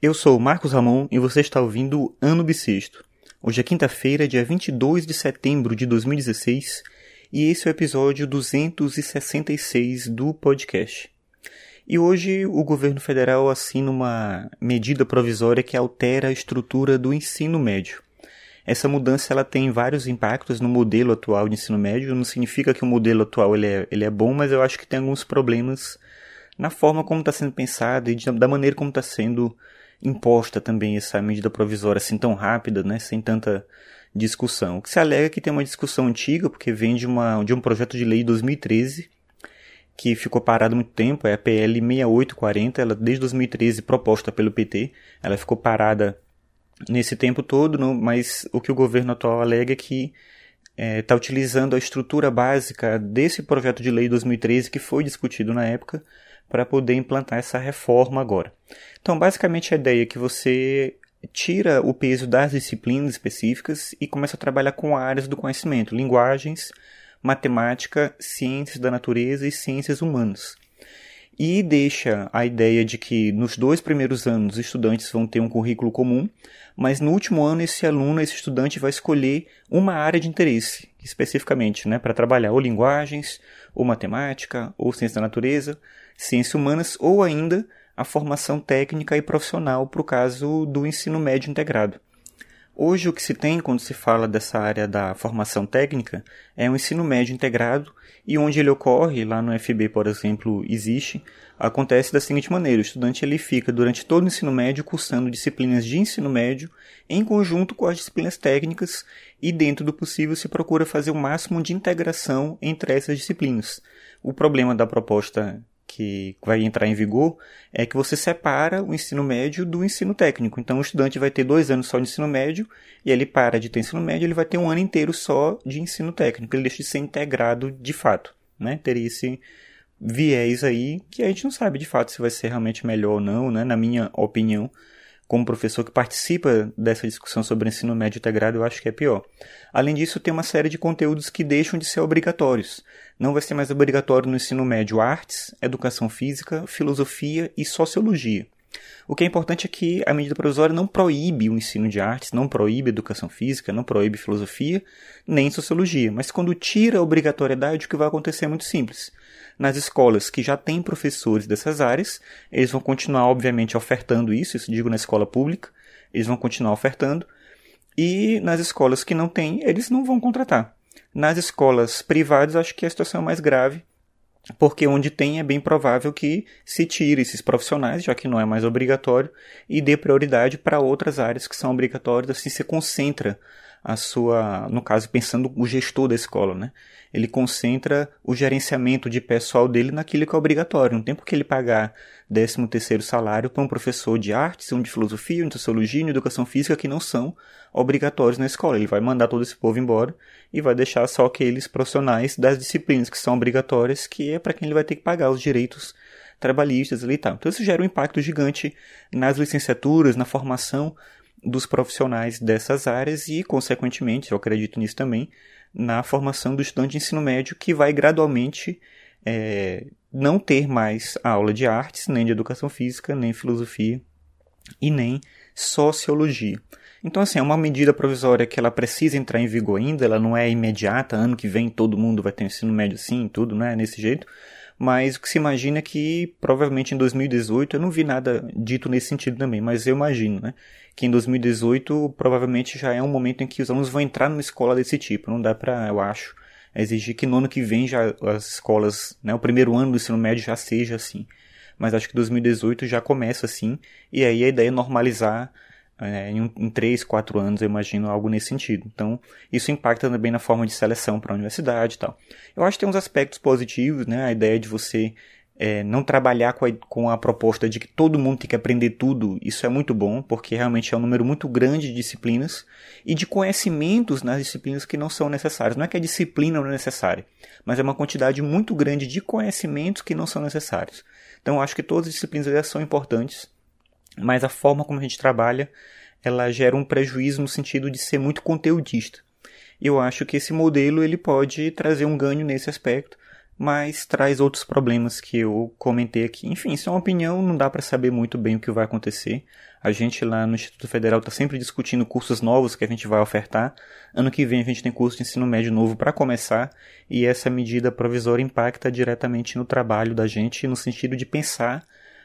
Eu sou Marcos Ramon e você está ouvindo Ano Bissexto. Hoje é quinta-feira, dia 22 de setembro de 2016, e esse é o episódio 266 do podcast. E hoje o governo federal assina uma medida provisória que altera a estrutura do ensino médio. Essa mudança ela tem vários impactos no modelo atual de ensino médio. Não significa que o modelo atual ele é, ele é bom, mas eu acho que tem alguns problemas na forma como está sendo pensado e da maneira como está sendo imposta também essa medida provisória assim tão rápida, né, sem tanta discussão. O que se alega é que tem uma discussão antiga, porque vem de, uma, de um projeto de lei de 2013, que ficou parado muito tempo, é a PL 6840, ela desde 2013 proposta pelo PT, ela ficou parada nesse tempo todo, mas o que o governo atual alega é que está é, tá utilizando a estrutura básica desse projeto de lei de 2013 que foi discutido na época para poder implantar essa reforma agora. Então, basicamente, a ideia é que você tira o peso das disciplinas específicas e começa a trabalhar com áreas do conhecimento, linguagens, matemática, ciências da natureza e ciências humanas. E deixa a ideia de que nos dois primeiros anos os estudantes vão ter um currículo comum, mas no último ano esse aluno, esse estudante vai escolher uma área de interesse, especificamente, né, para trabalhar ou linguagens, ou matemática, ou ciência da natureza, ciências humanas ou ainda a formação técnica e profissional para o caso do ensino médio integrado. Hoje o que se tem quando se fala dessa área da formação técnica é um ensino médio integrado e onde ele ocorre, lá no FB, por exemplo, existe, acontece da seguinte maneira: o estudante ele fica durante todo o ensino médio cursando disciplinas de ensino médio em conjunto com as disciplinas técnicas e dentro do possível se procura fazer o máximo de integração entre essas disciplinas. O problema da proposta que vai entrar em vigor é que você separa o ensino médio do ensino técnico. Então o estudante vai ter dois anos só de ensino médio e ele para de ter ensino médio, ele vai ter um ano inteiro só de ensino técnico. Ele deixa de ser integrado de fato, né? Teria esse viés aí que a gente não sabe de fato se vai ser realmente melhor ou não, né? Na minha opinião, como professor que participa dessa discussão sobre ensino médio integrado, eu acho que é pior. Além disso, tem uma série de conteúdos que deixam de ser obrigatórios. Não vai ser mais obrigatório no ensino médio artes, educação física, filosofia e sociologia. O que é importante é que a medida provisória não proíbe o ensino de artes, não proíbe educação física, não proíbe filosofia, nem sociologia. Mas quando tira a obrigatoriedade, o que vai acontecer é muito simples nas escolas que já têm professores dessas áreas, eles vão continuar, obviamente, ofertando isso, isso digo na escola pública, eles vão continuar ofertando, e nas escolas que não têm, eles não vão contratar. Nas escolas privadas, acho que a situação é mais grave, porque onde tem é bem provável que se tire esses profissionais, já que não é mais obrigatório, e dê prioridade para outras áreas que são obrigatórias, assim se concentra a sua, no caso, pensando o gestor da escola, né? Ele concentra o gerenciamento de pessoal dele naquilo que é obrigatório. Não tem por que ele pagar 13 terceiro salário para um professor de artes, um de filosofia, um de sociologia, um de educação física que não são obrigatórios na escola. Ele vai mandar todo esse povo embora e vai deixar só aqueles profissionais das disciplinas que são obrigatórias, que é para quem ele vai ter que pagar os direitos trabalhistas ali e tal. Então isso gera um impacto gigante nas licenciaturas, na formação dos profissionais dessas áreas e, consequentemente, eu acredito nisso também, na formação do estudante de ensino médio que vai gradualmente é, não ter mais aula de artes, nem de educação física, nem filosofia e nem sociologia. Então, assim, é uma medida provisória que ela precisa entrar em vigor ainda, ela não é imediata, ano que vem todo mundo vai ter ensino médio assim, tudo, né, nesse jeito, mas o que se imagina é que provavelmente em 2018, eu não vi nada dito nesse sentido também, mas eu imagino, né, que em 2018 provavelmente já é um momento em que os alunos vão entrar numa escola desse tipo, não dá para, eu acho, exigir que no ano que vem já as escolas, né, o primeiro ano do ensino médio já seja assim. Mas acho que 2018 já começa assim, e aí a ideia é normalizar é, em, em 3, 4 anos, eu imagino algo nesse sentido. Então, isso impacta também na forma de seleção para a universidade e tal. Eu acho que tem uns aspectos positivos, né? A ideia de você é, não trabalhar com a, com a proposta de que todo mundo tem que aprender tudo, isso é muito bom, porque realmente é um número muito grande de disciplinas e de conhecimentos nas disciplinas que não são necessários. Não é que a disciplina não é necessária, mas é uma quantidade muito grande de conhecimentos que não são necessários. Então, acho que todas as disciplinas são importantes mas a forma como a gente trabalha, ela gera um prejuízo no sentido de ser muito conteudista. Eu acho que esse modelo ele pode trazer um ganho nesse aspecto, mas traz outros problemas que eu comentei aqui. Enfim, isso é uma opinião, não dá para saber muito bem o que vai acontecer. A gente lá no Instituto Federal está sempre discutindo cursos novos que a gente vai ofertar. Ano que vem a gente tem curso de ensino médio novo para começar, e essa medida provisória impacta diretamente no trabalho da gente, no sentido de pensar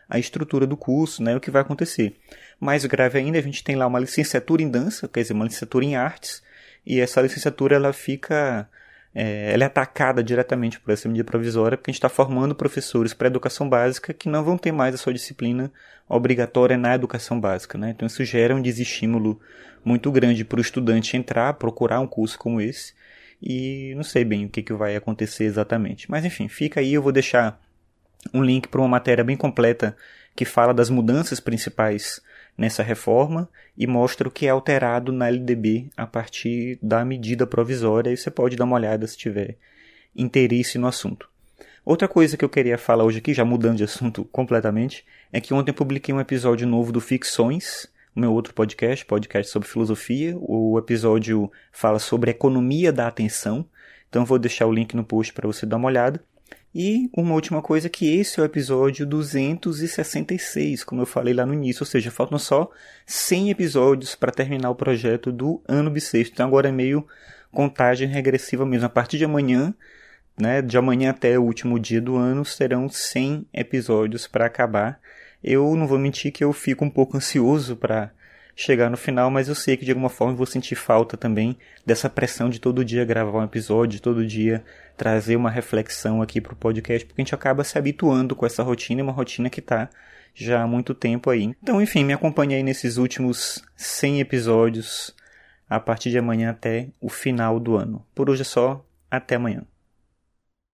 a estrutura do curso, né, o que vai acontecer. Mais grave ainda, a gente tem lá uma licenciatura em dança, quer dizer, uma licenciatura em artes, e essa licenciatura ela fica é, ela é atacada diretamente por essa medida provisória, porque a gente está formando professores para educação básica que não vão ter mais a sua disciplina obrigatória na educação básica. Né? Então isso gera um desestímulo muito grande para o estudante entrar, procurar um curso como esse, e não sei bem o que, que vai acontecer exatamente. Mas enfim, fica aí, eu vou deixar um link para uma matéria bem completa que fala das mudanças principais nessa reforma e mostra o que é alterado na LDB a partir da medida provisória e você pode dar uma olhada se tiver interesse no assunto. Outra coisa que eu queria falar hoje aqui, já mudando de assunto completamente, é que ontem eu publiquei um episódio novo do Ficções, o meu outro podcast, podcast sobre filosofia. O episódio fala sobre economia da atenção, então vou deixar o link no post para você dar uma olhada. E uma última coisa que esse é o episódio 266, como eu falei lá no início, ou seja, faltam só 100 episódios para terminar o projeto do ano bissexto. Então agora é meio contagem regressiva mesmo. A partir de amanhã, né, de amanhã até o último dia do ano, serão 100 episódios para acabar. Eu não vou mentir que eu fico um pouco ansioso para chegar no final, mas eu sei que de alguma forma vou sentir falta também dessa pressão de todo dia gravar um episódio, todo dia trazer uma reflexão aqui para o podcast, porque a gente acaba se habituando com essa rotina, uma rotina que está já há muito tempo aí. Então, enfim, me acompanhe aí nesses últimos 100 episódios a partir de amanhã até o final do ano. Por hoje é só, até amanhã.